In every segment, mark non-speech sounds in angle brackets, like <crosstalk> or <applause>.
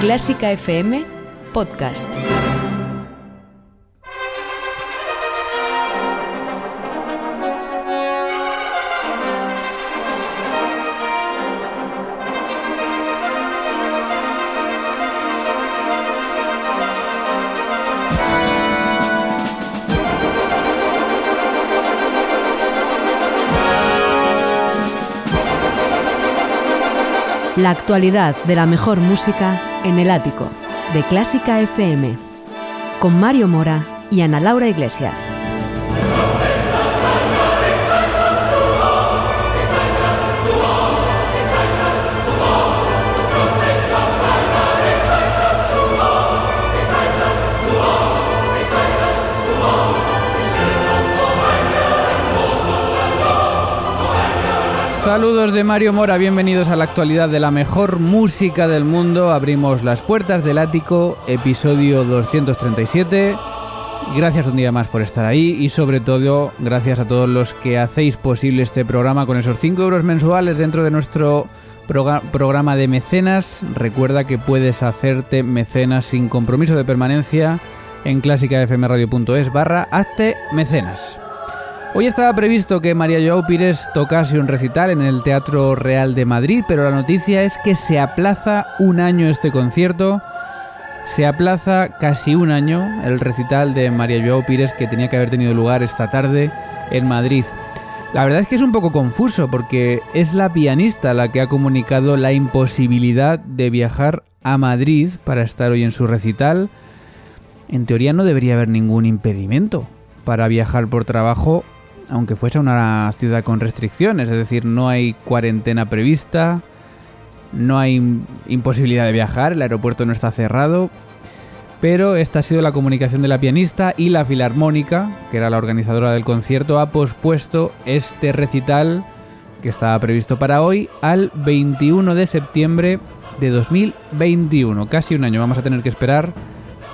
Clásica FM Podcast. La actualidad de la mejor música en el ático de Clásica FM con Mario Mora y Ana Laura Iglesias. Saludos de Mario Mora, bienvenidos a la actualidad de la mejor música del mundo. Abrimos las puertas del ático, episodio 237. Gracias un día más por estar ahí y sobre todo gracias a todos los que hacéis posible este programa con esos 5 euros mensuales dentro de nuestro programa de mecenas. Recuerda que puedes hacerte mecenas sin compromiso de permanencia en clásicafmradio.es barra hazte mecenas. Hoy estaba previsto que María Joao Pires tocase un recital en el Teatro Real de Madrid, pero la noticia es que se aplaza un año este concierto. Se aplaza casi un año el recital de María Joao Pires que tenía que haber tenido lugar esta tarde en Madrid. La verdad es que es un poco confuso porque es la pianista la que ha comunicado la imposibilidad de viajar a Madrid para estar hoy en su recital. En teoría no debería haber ningún impedimento para viajar por trabajo aunque fuese una ciudad con restricciones, es decir, no hay cuarentena prevista, no hay imposibilidad de viajar, el aeropuerto no está cerrado, pero esta ha sido la comunicación de la pianista y la Filarmónica, que era la organizadora del concierto, ha pospuesto este recital que estaba previsto para hoy al 21 de septiembre de 2021. Casi un año vamos a tener que esperar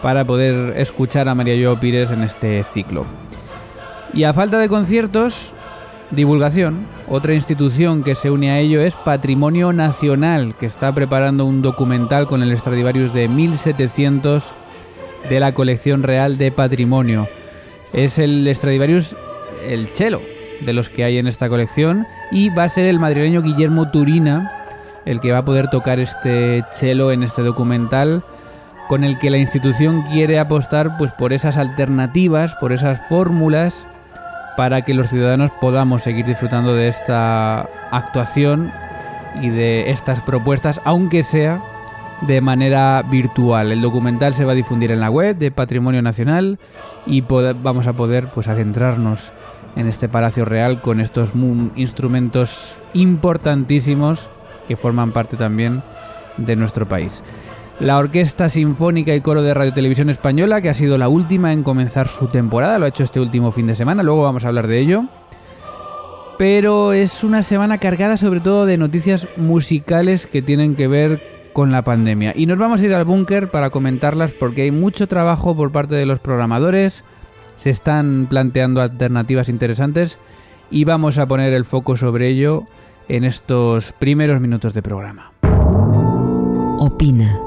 para poder escuchar a María Jo Pires en este ciclo. Y a falta de conciertos, divulgación. Otra institución que se une a ello es Patrimonio Nacional, que está preparando un documental con el Stradivarius de 1700 de la colección real de patrimonio. Es el Stradivarius, el cello de los que hay en esta colección, y va a ser el madrileño Guillermo Turina el que va a poder tocar este cello en este documental con el que la institución quiere apostar pues por esas alternativas, por esas fórmulas para que los ciudadanos podamos seguir disfrutando de esta actuación y de estas propuestas, aunque sea de manera virtual. El documental se va a difundir en la web de Patrimonio Nacional y vamos a poder pues adentrarnos en este Palacio Real con estos instrumentos importantísimos que forman parte también de nuestro país la Orquesta Sinfónica y Coro de Radio Televisión Española, que ha sido la última en comenzar su temporada, lo ha hecho este último fin de semana, luego vamos a hablar de ello. Pero es una semana cargada sobre todo de noticias musicales que tienen que ver con la pandemia. Y nos vamos a ir al búnker para comentarlas porque hay mucho trabajo por parte de los programadores, se están planteando alternativas interesantes y vamos a poner el foco sobre ello en estos primeros minutos de programa. Opina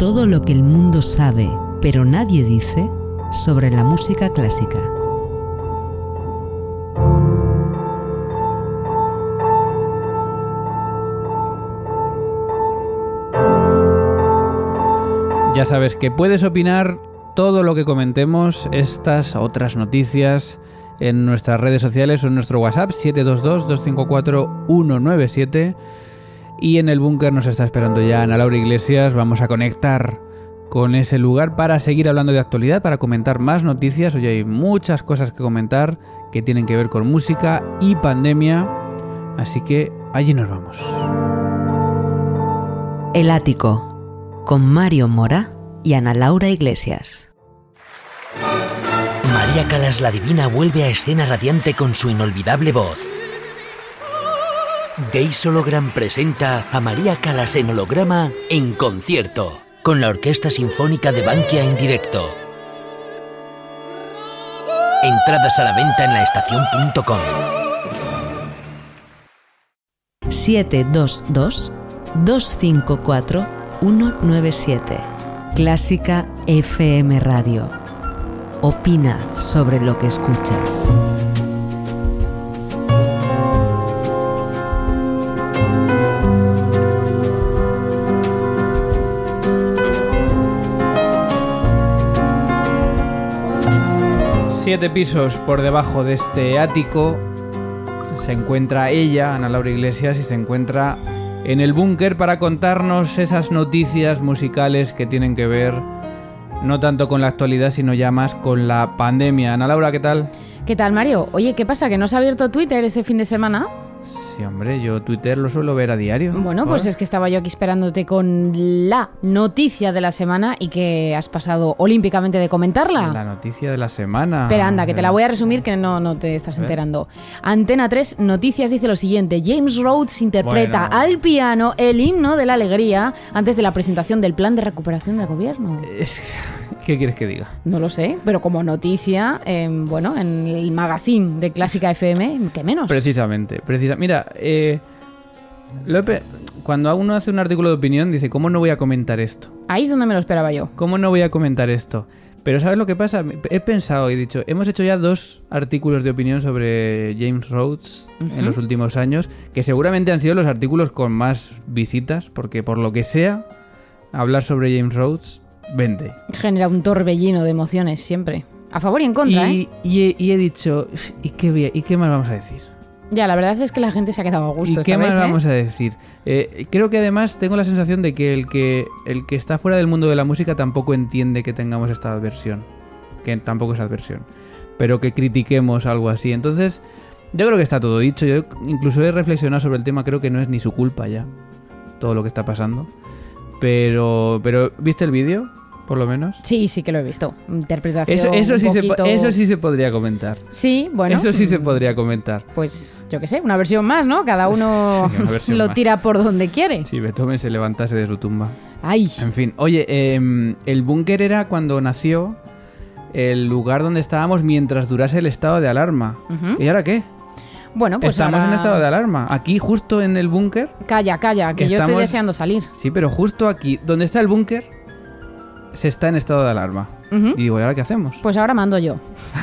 todo lo que el mundo sabe, pero nadie dice, sobre la música clásica. Ya sabes que puedes opinar todo lo que comentemos, estas otras noticias, en nuestras redes sociales o en nuestro WhatsApp 722-254-197 y en el búnker nos está esperando ya Ana Laura Iglesias. Vamos a conectar con ese lugar para seguir hablando de actualidad, para comentar más noticias. Hoy hay muchas cosas que comentar que tienen que ver con música y pandemia. Así que allí nos vamos. El Ático, con Mario Mora y Ana Laura Iglesias. María Calas la Divina vuelve a escena radiante con su inolvidable voz. Gays Hologram presenta a María Calas en holograma en concierto, con la Orquesta Sinfónica de Bankia en directo. Entradas a la venta en la estación.com. 722 254 197. Clásica FM Radio. Opina sobre lo que escuchas. Siete pisos por debajo de este ático se encuentra ella, Ana Laura Iglesias, y se encuentra en el búnker para contarnos esas noticias musicales que tienen que ver no tanto con la actualidad, sino ya más con la pandemia. Ana Laura, ¿qué tal? ¿Qué tal, Mario? Oye, ¿qué pasa? ¿Que no se ha abierto Twitter este fin de semana? Sí, hombre, yo Twitter lo suelo ver a diario. Bueno, pues es que estaba yo aquí esperándote con la noticia de la semana y que has pasado olímpicamente de comentarla. La noticia de la semana. Espera, anda, que te la voy a resumir que no, no te estás enterando. Antena 3 Noticias dice lo siguiente. James Rhodes interpreta Bueno. al piano el himno de la alegría antes de la presentación del plan de recuperación del gobierno. Es- ¿Qué quieres que diga? No lo sé, pero como noticia, eh, bueno, en el magazine de Clásica FM, ¿qué menos? Precisamente, precisa. Mira, eh, lo he pe- cuando uno hace un artículo de opinión dice, ¿cómo no voy a comentar esto? Ahí es donde me lo esperaba yo. ¿Cómo no voy a comentar esto? Pero ¿sabes lo que pasa? He pensado y he dicho, hemos hecho ya dos artículos de opinión sobre James Rhodes en los últimos años, que seguramente han sido los artículos con más visitas, porque por lo que sea, hablar sobre James Rhodes vende. Genera un torbellino de emociones siempre. A favor y en contra, y, ¿eh? y he, y he dicho, ¿y qué, ¿y qué más vamos a decir? Ya, la verdad es que la gente se ha quedado a gusto ¿Y esta qué vez, más ¿eh? vamos a decir? Eh, creo que además tengo la sensación de que el, que el que está fuera del mundo de la música tampoco entiende que tengamos esta adversión. Que tampoco es adversión. Pero que critiquemos algo así. Entonces, yo creo que está todo dicho. Yo incluso he reflexionado sobre el tema. Creo que no es ni su culpa ya. Todo lo que está pasando. Pero, pero ¿viste el vídeo? Por lo menos. Sí, sí que lo he visto. Interpretación Eso, sí se, eso sí se podría comentar. Sí, bueno. eso sí se podría comentar. Pues yo qué sé, una versión más, ¿no? Cada uno <laughs> Sí, lo más. tira por donde quiere. Si Beethoven se levantase de su tumba. Ay, En fin, oye, em, el búnker era cuando nació el lugar donde estábamos mientras durase el estado de alarma. ¿Y ahora qué? bueno, pues estamos ahora- en estado de alarma. Aquí, justo en el búnker. Calla, calla, que yo estoy deseando salir. Sí, pero justo aquí, donde está el búnker, se está en estado de alarma. Y digo, ¿y ahora qué hacemos? Pues ahora mando yo.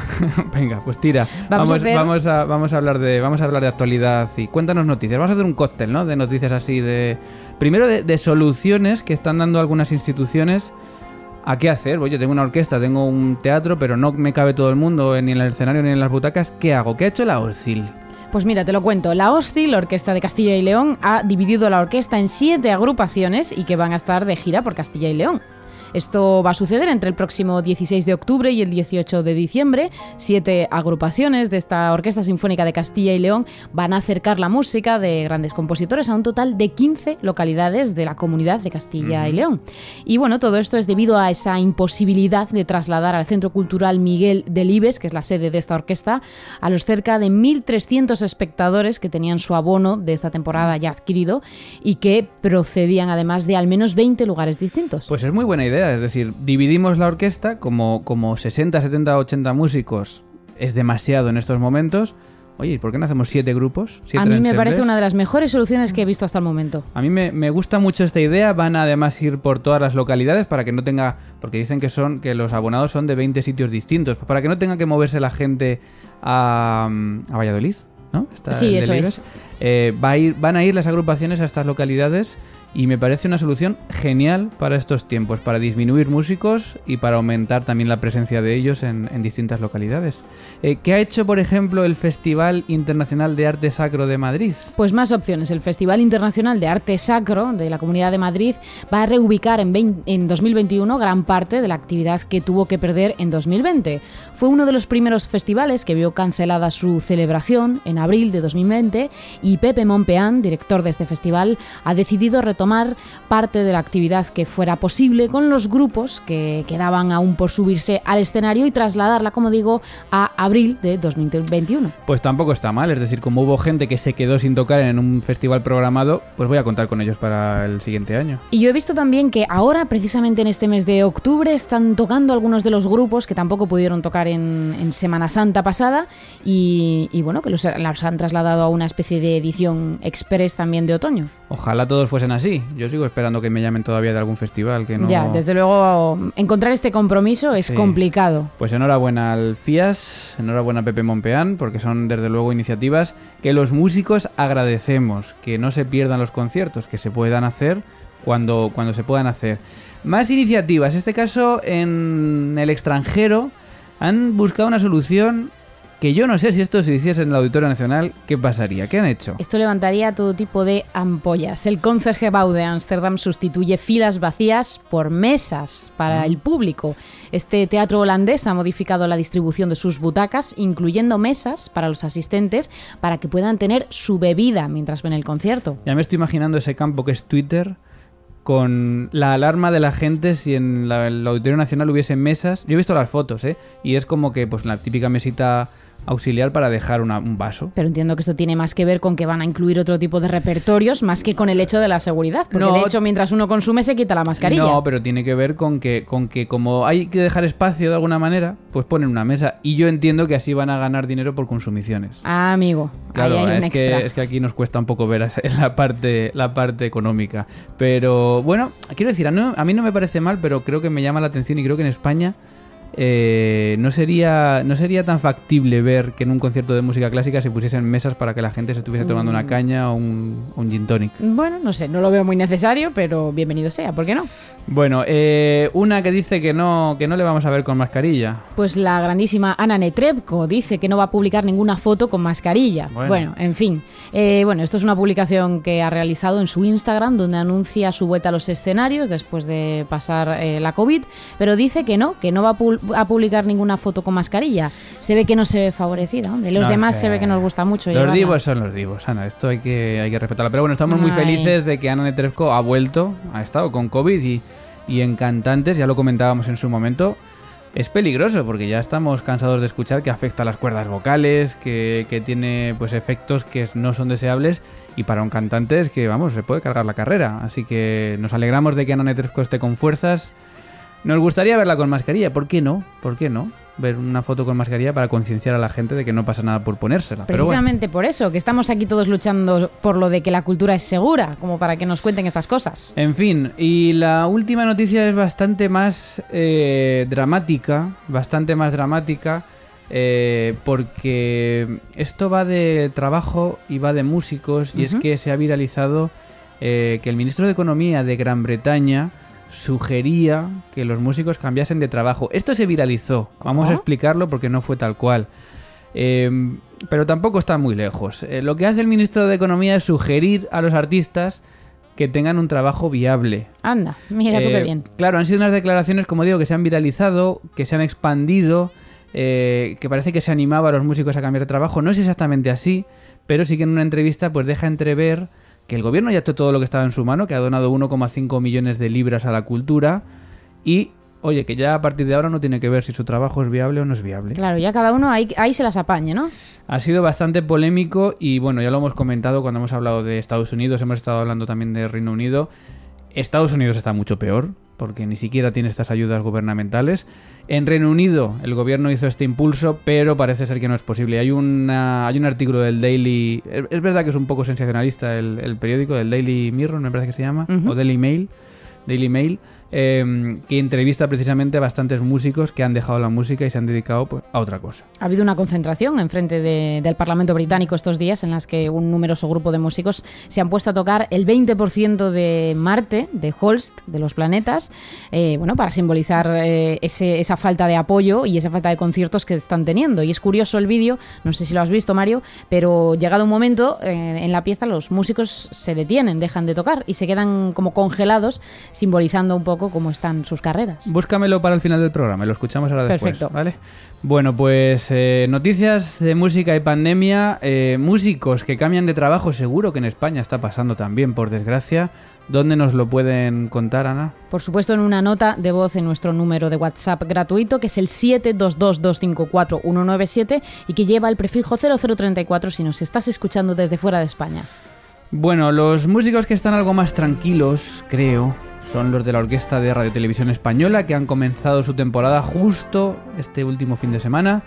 <laughs> Venga, pues tira. Vamos a hacer- vamos a, vamos a hablar de, vamos a hablar de actualidad y cuéntanos noticias. Vamos a hacer un cóctel, ¿no? De noticias así de, primero de, de soluciones que están dando algunas instituciones a qué hacer. Pues yo tengo una orquesta, tengo un teatro, pero no me cabe todo el mundo ni en el escenario ni en las butacas. ¿Qué hago? ¿Qué ha hecho la ORCIL? Pues mira, te lo cuento. La OSCI, la Orquesta de Castilla y León, ha dividido la orquesta en siete agrupaciones y que van a estar de gira por Castilla y León. Esto va a suceder entre el próximo 16 de octubre y el 18 de diciembre. Siete agrupaciones de esta Orquesta Sinfónica de Castilla y León van a acercar la música de grandes compositores a un total de 15 localidades de la comunidad de Castilla y León. Y bueno, todo esto es debido a esa imposibilidad de trasladar al Centro Cultural Miguel Delibes, que es la sede de esta orquesta, a los cerca de 1.300 espectadores que tenían su abono de esta temporada ya adquirido y que procedían además de al menos 20 lugares distintos. Pues es muy buena idea, es decir, dividimos la orquesta como, como 60, 70, 80 músicos es demasiado en estos momentos. Oye, ¿y por qué no hacemos siete grupos? Siete a mí me parece una de las mejores soluciones que he visto hasta el momento. A mí me, me gusta mucho esta idea. Van a además ir por todas las localidades para que no tenga. Porque dicen que son que los abonados son de 20 sitios distintos. Para que no tenga que moverse la gente a, a Valladolid, ¿no? Está Sí, eso es. Eh, va a ir, van a ir las agrupaciones a estas localidades y me parece una solución genial para estos tiempos, para disminuir músicos y para aumentar también la presencia de ellos en, distintas localidades. Eh, ¿Qué ha hecho, por ejemplo, el Festival Internacional de Arte Sacro de Madrid? Pues más opciones. El Festival Internacional de Arte Sacro de la Comunidad de Madrid va a reubicar en, 20 en 2021 gran parte de la actividad que tuvo que perder en 2020. Fue uno de los primeros festivales que vio cancelada su celebración en abril de 2020 y Pepe Monpeán, director de este festival, ha decidido retomar parte de la actividad que fuera posible con los grupos que quedaban aún por subirse al escenario y trasladarla, como digo, a abril de 2021. Pues tampoco está mal, es decir, como hubo gente que se quedó sin tocar en un festival programado, pues voy a contar con ellos para el siguiente año. Y yo he visto también que ahora, precisamente en este mes de octubre, están tocando algunos de los grupos que tampoco pudieron tocar en, Semana Santa pasada y, bueno, que los, los han trasladado a una especie de edición express también de otoño. Ojalá todos fuesen así. Yo sigo esperando que me llamen todavía de algún festival que no. Ya, desde luego encontrar este compromiso es complicado. Pues enhorabuena al FIAS, enhorabuena a Pepe Monpeán, porque son desde luego iniciativas que los músicos agradecemos, que no se pierdan los conciertos, que se puedan hacer cuando, cuando se puedan hacer. Más iniciativas, en este caso en el extranjero han buscado una solución que yo no sé si esto se hiciese en el Auditorio Nacional, ¿qué pasaría? ¿Qué han hecho? Esto levantaría todo tipo de ampollas. El Concertgebouw de Ámsterdam sustituye filas vacías por mesas para el público. Este teatro holandés ha modificado la distribución de sus butacas, incluyendo mesas para los asistentes, para que puedan tener su bebida mientras ven el concierto. Ya me estoy imaginando ese campo que es Twitter con la alarma de la gente si en el Auditorio Nacional hubiese mesas. Yo he visto las fotos, ¿eh? Y es como que, pues, la típica mesita auxiliar para dejar un vaso. Pero entiendo que esto tiene más que ver con que van a incluir otro tipo de repertorios más que con el hecho de la seguridad. Porque de hecho, mientras uno consume, se quita la mascarilla. No, pero tiene que ver con que, con que como hay que dejar espacio de alguna manera, pues ponen una mesa. Y yo entiendo que así van a ganar dinero por consumiciones. Ah, amigo. Claro, ahí hay un es, extra. Que, es que aquí nos cuesta un poco ver <laughs> la parte, la parte económica. Pero bueno, quiero decir, a mí no me parece mal, pero creo que me llama la atención y creo que en España eh, no, sería, no sería tan factible ver que en un concierto de música clásica se pusiesen mesas para que la gente se estuviese tomando una mm. caña o un, un gin tonic. Bueno, no sé, no lo veo muy necesario, pero bienvenido sea, ¿por qué no? Bueno, eh, una que dice que no, que no le vamos a ver con mascarilla. Pues la grandísima Ana Netrebko dice que no va a publicar ninguna foto con mascarilla. Bueno, en fin. Eh, bueno, esto es una publicación que ha realizado en su Instagram donde anuncia su vuelta a los escenarios después de pasar la COVID, pero dice que no, que no va a a publicar ninguna foto con mascarilla. Se ve que no se ve favorecida, hombre. Los demás se ve que nos gusta mucho. Los divos son los divos, Ana. Esto hay que, hay que respetarlo. Pero bueno, estamos muy felices de que Ana Netrebko ha vuelto, ha estado con COVID y, y en cantantes, ya lo comentábamos en su momento. Es peligroso porque ya estamos cansados de escuchar que afecta a las cuerdas vocales, que, que tiene pues efectos que no son deseables y para un cantante es que, vamos, se puede cargar la carrera. Así que nos alegramos de que Ana Netrebko esté con fuerzas nos gustaría verla con mascarilla, ¿por qué no? ¿Por qué no? ver una foto con mascarilla para concienciar a la gente de que no pasa nada por ponérsela. Precisamente por eso, que estamos aquí todos luchando por lo de que la cultura es segura, como para que nos cuenten estas cosas. En fin, y la última noticia es bastante más eh, dramática, bastante más dramática, eh, porque esto va de trabajo y va de músicos, y es que se ha viralizado eh, que el ministro de Economía de Gran Bretaña sugería que los músicos cambiasen de trabajo. Esto se viralizó, vamos a explicarlo porque no fue tal cual. Em, pero tampoco está muy lejos. Eh, lo que hace el ministro de Economía es sugerir a los artistas que tengan un trabajo viable. Anda, mira tú qué eh, bien. Claro, han sido unas declaraciones, como digo, que se han viralizado, que se han expandido, eh, que parece que se animaba a los músicos a cambiar de trabajo. No es exactamente así, pero sí que en una entrevista pues deja entrever que el gobierno ya ha hecho todo lo que estaba en su mano, que ha donado 1,5 millones de libras a la cultura y oye, que ya a partir de ahora no tiene que ver si su trabajo es viable o no es viable. Claro, ya cada uno ahí, ahí se las apañe, ¿no? Ha sido bastante polémico y bueno, ya lo hemos comentado cuando hemos hablado de Estados Unidos, hemos estado hablando también de Reino Unido. Estados Unidos está mucho peor, porque ni siquiera tiene estas ayudas gubernamentales. En Reino Unido el gobierno hizo este impulso, pero parece ser que no es posible. Hay, una, hay un artículo del Daily... Es verdad que es un poco sensacionalista el, periódico, del Daily Mirror, me parece que se llama, o Daily Mail. Daily Mail Em, que entrevista precisamente a bastantes músicos que han dejado la música y se han dedicado pues, a otra cosa. Ha habido una concentración en frente del Parlamento británico estos días en las que un numeroso grupo de músicos se han puesto a tocar el 20% de Marte, de Holst, de los planetas, eh, bueno, para simbolizar eh, esa falta de apoyo y esa falta de conciertos que están teniendo. Y es curioso el vídeo, no sé si lo has visto Mario, pero llegado un momento eh, en la pieza los músicos se detienen, dejan de tocar y se quedan como congelados, simbolizando un poco poco cómo están sus carreras. Búscamelo para el final del programa, lo escuchamos ahora después. Perfecto. ¿vale? Bueno, pues eh, noticias de música y pandemia. eh, músicos que cambian de trabajo, seguro que en España está pasando también, por desgracia. ¿Dónde nos lo pueden contar, Ana? Por supuesto, en una nota de voz en nuestro número de WhatsApp gratuito, que es el 722254197 y que lleva el prefijo 0034 si nos estás escuchando desde fuera de España. Bueno, los músicos que están algo más tranquilos, creo, son los de la Orquesta de Radio Televisión Española, que han comenzado su temporada justo este último fin de semana.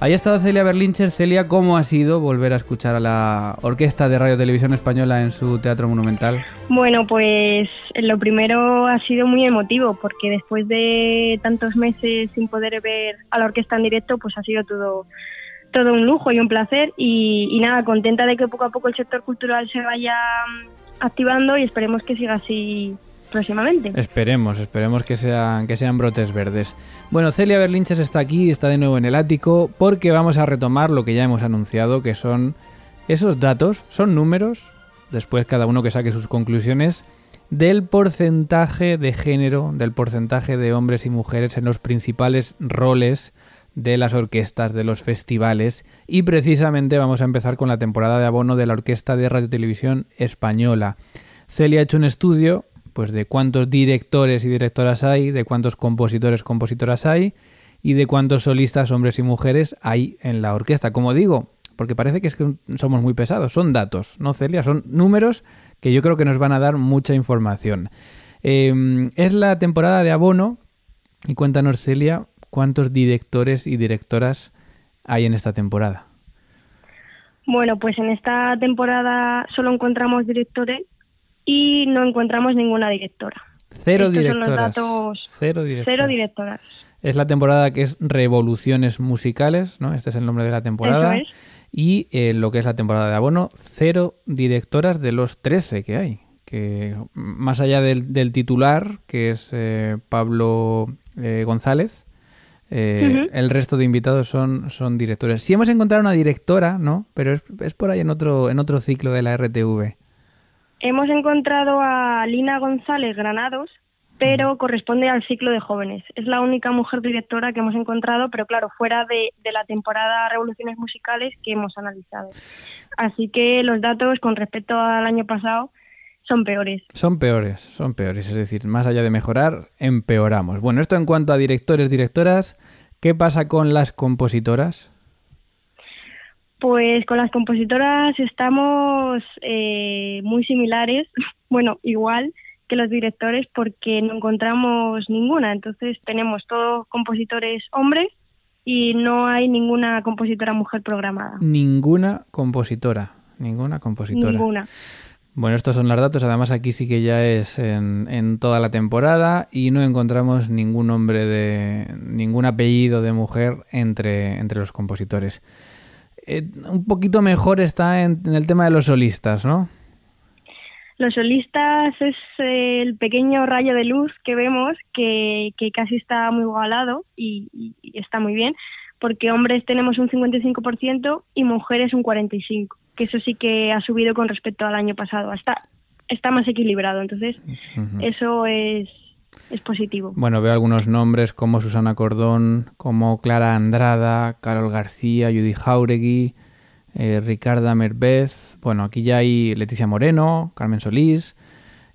Ahí ha estado Celia Berlincher. Celia, ¿cómo ha sido volver a escuchar a la Orquesta de Radio Televisión Española en su Teatro Monumental? Bueno, pues lo primero ha sido muy emotivo porque después de tantos meses sin poder ver a la orquesta en directo, pues ha sido todo todo un lujo y un placer y, y nada, contenta de que poco a poco el sector cultural se vaya mm, activando y esperemos que siga así próximamente. Esperemos, esperemos que sean, que sean brotes verdes. Bueno, Celia Berlinches está aquí, está de nuevo en el ático, porque vamos a retomar lo que ya hemos anunciado, que son esos datos, son números, después cada uno que saque sus conclusiones, del porcentaje de género, del porcentaje de hombres y mujeres en los principales roles de las orquestas, de los festivales, y precisamente vamos a empezar con la temporada de abono de la Orquesta de Radio Televisión Española. Celia ha hecho un estudio pues de cuántos directores y directoras hay, de cuántos compositores, compositoras hay y de cuántos solistas, hombres y mujeres hay en la orquesta. Como digo, porque parece que es que somos muy pesados, son datos, ¿no, Celia? Son números que yo creo que nos van a dar mucha información. Eh, es la temporada de abono y cuéntanos, Celia, cuántos directores y directoras hay en esta temporada. Bueno, pues en esta temporada solo encontramos directores y no encontramos ninguna directora. Cero Estos directoras. datos- Cero directoras. Cero directoras. Es la temporada que es Revoluciones Musicales, ¿no? Este es el nombre de la temporada. Eso es. Y eh, lo que es la temporada de abono, cero directoras de los 13 que hay. Que más allá del, del titular, que es eh, Pablo eh, González, eh, el resto de invitados son, son directores. Sí hemos encontrado una directora, ¿no? Pero es, es por ahí en otro, en otro ciclo de la RTV. Hemos encontrado a Lina González Granados, pero corresponde al ciclo de jóvenes. Es la única mujer directora que hemos encontrado, pero claro, fuera de, de la temporada Revoluciones Musicales que hemos analizado. Así que los datos con respecto al año pasado son peores. Son peores, son peores. Es decir, más allá de mejorar, empeoramos. Bueno, esto en cuanto a directores, directoras, ¿qué pasa con las compositoras? Pues con las compositoras estamos eh, muy similares, <laughs> bueno, igual que los directores porque no encontramos ninguna. Entonces tenemos todos compositores hombres y no hay ninguna compositora mujer programada. Ninguna compositora. Ninguna compositora. Ninguna. Bueno, estos son los datos. Además, aquí sí que ya es en, en toda la temporada y no encontramos ningún nombre de. ningún apellido de mujer entre, entre los compositores. Eh, un poquito mejor está en, en el tema de los solistas, ¿no? Los solistas es el pequeño rayo de luz que vemos que, que casi está muy igualado y, está muy bien, porque hombres tenemos un 55% y mujeres un 45%, que eso sí que ha subido con respecto al año pasado. Está, está más equilibrado, entonces eso es, es positivo. Bueno, veo algunos nombres como Susana Cordón, como Clara Andrada, Carol García, Judy Jauregui, eh, Ricarda Mervez. Bueno, aquí ya hay Leticia Moreno, Carmen Solís.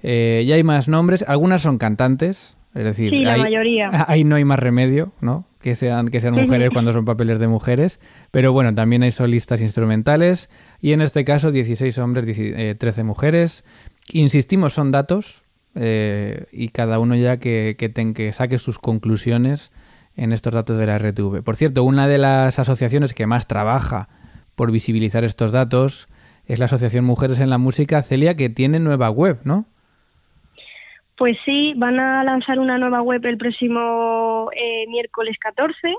eh, ya hay más nombres. Algunas son cantantes, es decir, Sí, la ahí, mayoría. <laughs> ahí no hay más remedio, ¿no? Que sean, que sean mujeres cuando son papeles de mujeres. Pero bueno, también hay solistas instrumentales. Y en este caso, 16 hombres, 10 eh, 13 mujeres. Insistimos, son datos. Eh, y cada uno ya que, que, ten- que saque sus conclusiones en estos datos de la RTV. Por cierto, una de las asociaciones que más trabaja por visibilizar estos datos es la Asociación Mujeres en la Música, Celia, que tiene nueva web, ¿no? Pues sí, van a lanzar una nueva web el próximo eh, miércoles 14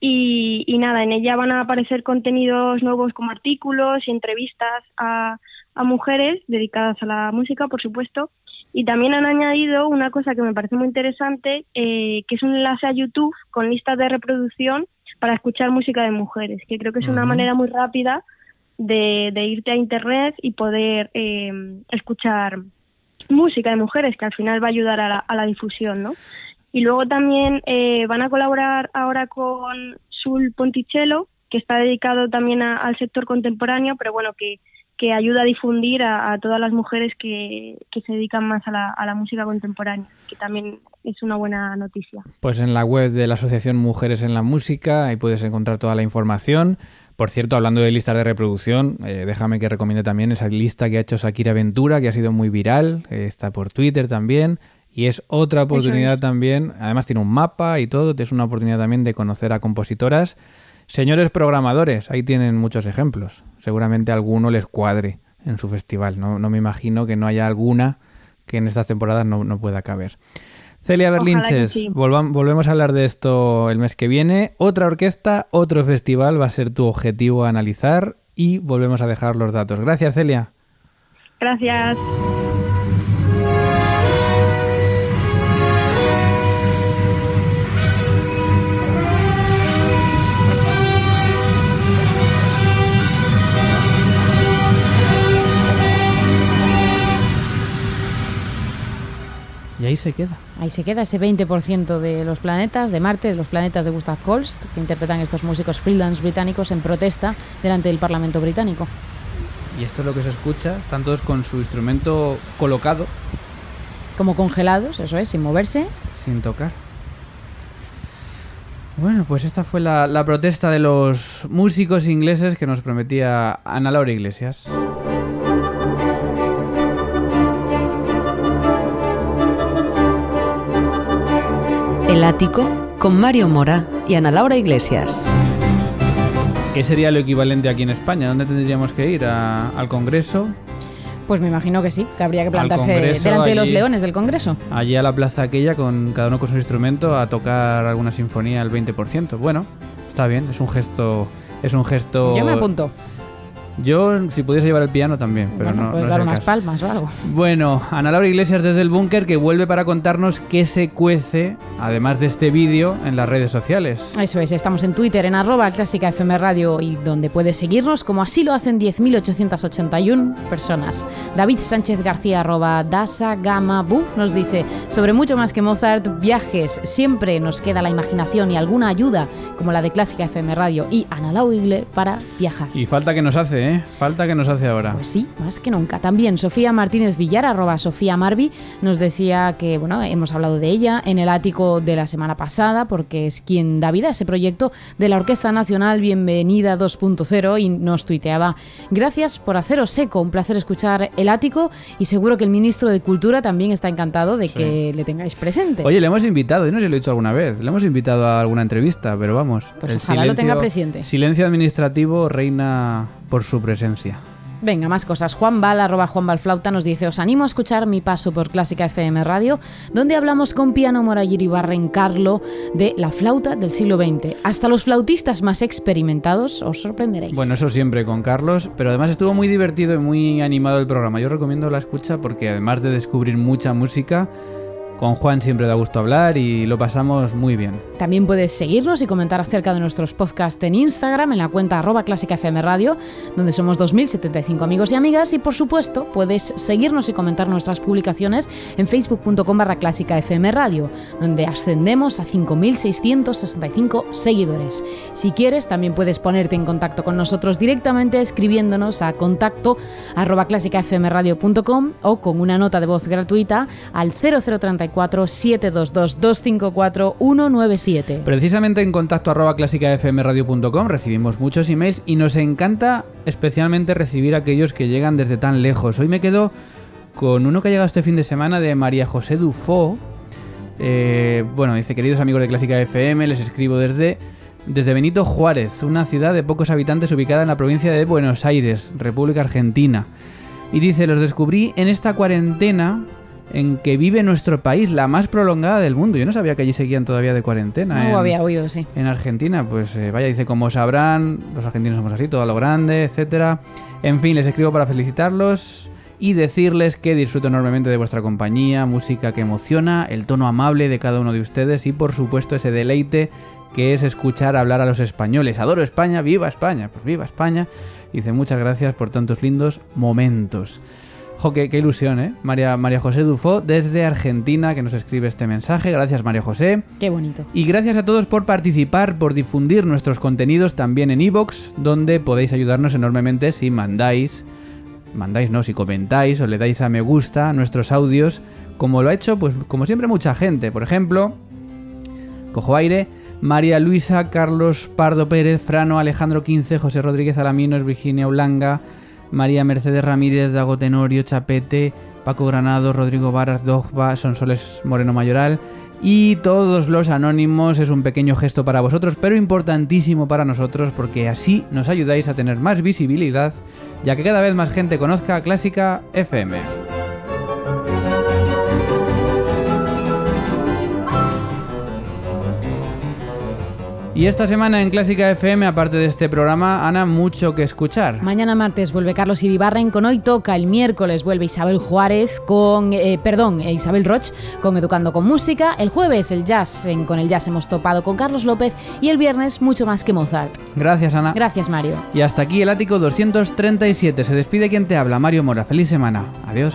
y, nada, en ella van a aparecer contenidos nuevos como artículos y entrevistas a mujeres dedicadas a la música, por supuesto. Y también han añadido una cosa que me parece muy interesante, eh, que es un enlace a YouTube con listas de reproducción para escuchar música de mujeres, que creo que es una manera muy rápida de, de irte a Internet y poder eh, escuchar música de mujeres que al final va a ayudar a la, a la difusión, ¿no? Y luego también eh, van a colaborar ahora con Sul Ponticello, que está dedicado también a- al sector contemporáneo, pero bueno, que, que ayuda a difundir a, a todas las mujeres que, que se dedican más a la, a la música contemporánea, que también es una buena noticia. Pues en la web de la Asociación Mujeres en la Música, ahí puedes encontrar toda la información. Por cierto, hablando de listas de reproducción, eh, déjame que recomiende también esa lista que ha hecho Shakira Ventura, que ha sido muy viral, eh, está por Twitter también, y es otra oportunidad también, además tiene un mapa y todo, es una oportunidad también de conocer a compositoras. Señores programadores, ahí tienen muchos ejemplos, seguramente alguno les cuadre en su festival, no, no me imagino que no haya alguna que en estas temporadas no, no pueda caber. Celia Berlinches, sí. volvemos a hablar de esto el mes que viene. Otra orquesta, otro festival va a ser tu objetivo a analizar y volvemos a dejar los datos. Gracias, Celia. Gracias. Ahí se queda. Ahí se queda ese 20% de los planetas de Marte, de los planetas de Gustav Holst, que interpretan estos músicos freelance británicos en protesta delante del Parlamento británico. Y esto es lo que se escucha. Están todos con su instrumento colocado, Como congelados, eso es, sin moverse. sin tocar. Bueno, pues esta fue la, la protesta de los músicos ingleses que nos prometía Ana Laura Iglesias. El ático con Mario Mora y Ana Laura Iglesias. ¿Qué sería lo equivalente aquí en España? ¿Dónde tendríamos que ir? ¿A- ¿Al Congreso? Pues me imagino que sí, que habría que plantarse Congreso, delante de los allí. leones del Congreso. Allí a la plaza aquella, con cada uno con su instrumento, a tocar alguna sinfonía al 20%. Bueno, está bien, es un gesto... Es un gesto... Yo me apunto. Yo, si pudiese llevar el piano también, pero bueno, no, puedes no dar unas caso. palmas o algo. Bueno, Ana Laura Iglesias desde el búnker que vuelve para contarnos qué se cuece, además de este vídeo, en las redes sociales. Eso es, estamos en Twitter en arroba clásica FM Radio y donde puedes seguirnos como así lo hacen 10.881 personas. David Sánchez García arroba Dasa Gama Bu nos dice sobre mucho más que Mozart, viajes, siempre nos queda la imaginación y alguna ayuda como la de Clásica FM Radio y Ana Lau Igle para viajar. Y falta que nos hace, ¿eh? Falta que nos hace ahora. Pues sí, más que nunca. También Sofía Martínez Villar, arroba Sofía Marvi, nos decía que, bueno, hemos hablado de ella en el ático de la semana pasada, porque es quien da vida a ese proyecto de la Orquesta Nacional Bienvenida 2.0 y nos tuiteaba, gracias por haceros eco, un placer escuchar el ático y seguro que el ministro de Cultura también está encantado de que le tengáis presente. Oye, le hemos invitado, yo no sé si lo he dicho alguna vez, le hemos invitado a alguna entrevista, pero vamos. Pues el ojalá lo tenga presente. Silencio administrativo reina por su presencia. Venga, más cosas. Juan Val, arroba Juan Valflauta, nos dice, os animo a escuchar mi paso por Clásica FM Radio, donde hablamos con Piano Morayiri Barrencarlo de la flauta del siglo XX. Hasta los flautistas más experimentados os sorprenderéis. Bueno, eso siempre con Carlos, pero además estuvo muy divertido y muy animado el programa. Yo recomiendo la escucha porque además de descubrir mucha música, con Juan siempre da gusto hablar y lo pasamos muy bien. También puedes seguirnos y comentar acerca de nuestros podcasts en Instagram, en la cuenta arroba Clásica FM Radio, donde somos 2.075 amigos y amigas. Y por supuesto, puedes seguirnos y comentar nuestras publicaciones en facebook.com barra Clásica FM Radio, donde ascendemos a 5.665 seguidores. Si quieres, también puedes ponerte en contacto con nosotros directamente escribiéndonos a contacto arroba clásicafmradio.com o con una nota de voz gratuita al 0034 722 254 197. Precisamente en contacto arroba clásicafmradio.com recibimos muchos emails y nos encanta especialmente recibir aquellos que llegan desde tan lejos. Hoy me quedo con uno que ha llegado este fin de semana de María José Dufo. Eh, bueno, dice, queridos amigos de Clásica FM, les escribo desde, desde Benito Juárez, una ciudad de pocos habitantes ubicada en la provincia de Buenos Aires, República Argentina. Y dice, los descubrí en esta cuarentena en que vive nuestro país, la más prolongada del mundo. Yo no sabía que allí seguían todavía de cuarentena. No en- había oído, sí. en Argentina, pues eh, vaya, dice, como sabrán, los argentinos somos así, todo a lo grande, etcétera. En fin, les escribo para felicitarlos y decirles que disfruto enormemente de vuestra compañía, música que emociona, el tono amable de cada uno de ustedes y por supuesto ese deleite que es escuchar hablar a los españoles. Adoro España, viva España, pues viva España. Dice, muchas gracias por tantos lindos momentos. Jo, qué, qué ilusión, ¿eh? María, María José Dufo, desde Argentina, que nos escribe este mensaje. Gracias, María José. Qué bonito. Y gracias a todos por participar, por difundir nuestros contenidos también en iVoox, donde podéis ayudarnos enormemente si mandáis, mandáis no, si comentáis o le dais a me gusta a nuestros audios, como lo ha hecho, pues como siempre, mucha gente. Por ejemplo, cojo aire, María Luisa, Carlos Pardo Pérez, Frano, Alejandro Quince, José Rodríguez Alaminos, Virginia Ulanga, María Mercedes Ramírez, Dago Tenorio, Chapete, Paco Granado, Rodrigo Varas, Dogba, Sonsoles Moreno Mayoral y todos los anónimos. Es un pequeño gesto para vosotros, pero importantísimo para nosotros porque así nos ayudáis a tener más visibilidad, ya que cada vez más gente conozca Clásica FM. Y esta semana en Clásica FM, aparte de este programa, Ana, mucho que escuchar. Mañana martes vuelve Carlos Iribarren con Hoy Toca. El miércoles vuelve Isabel Juárez con, eh, perdón, eh, Isabel Roch con Educando con Música. El jueves el jazz, en, con el jazz hemos topado con Carlos López. Y el viernes mucho más que Mozart. Gracias, Ana. Gracias, Mario. Y hasta aquí el ático 237. Se despide quien te habla, Mario Mora. Feliz semana. Adiós.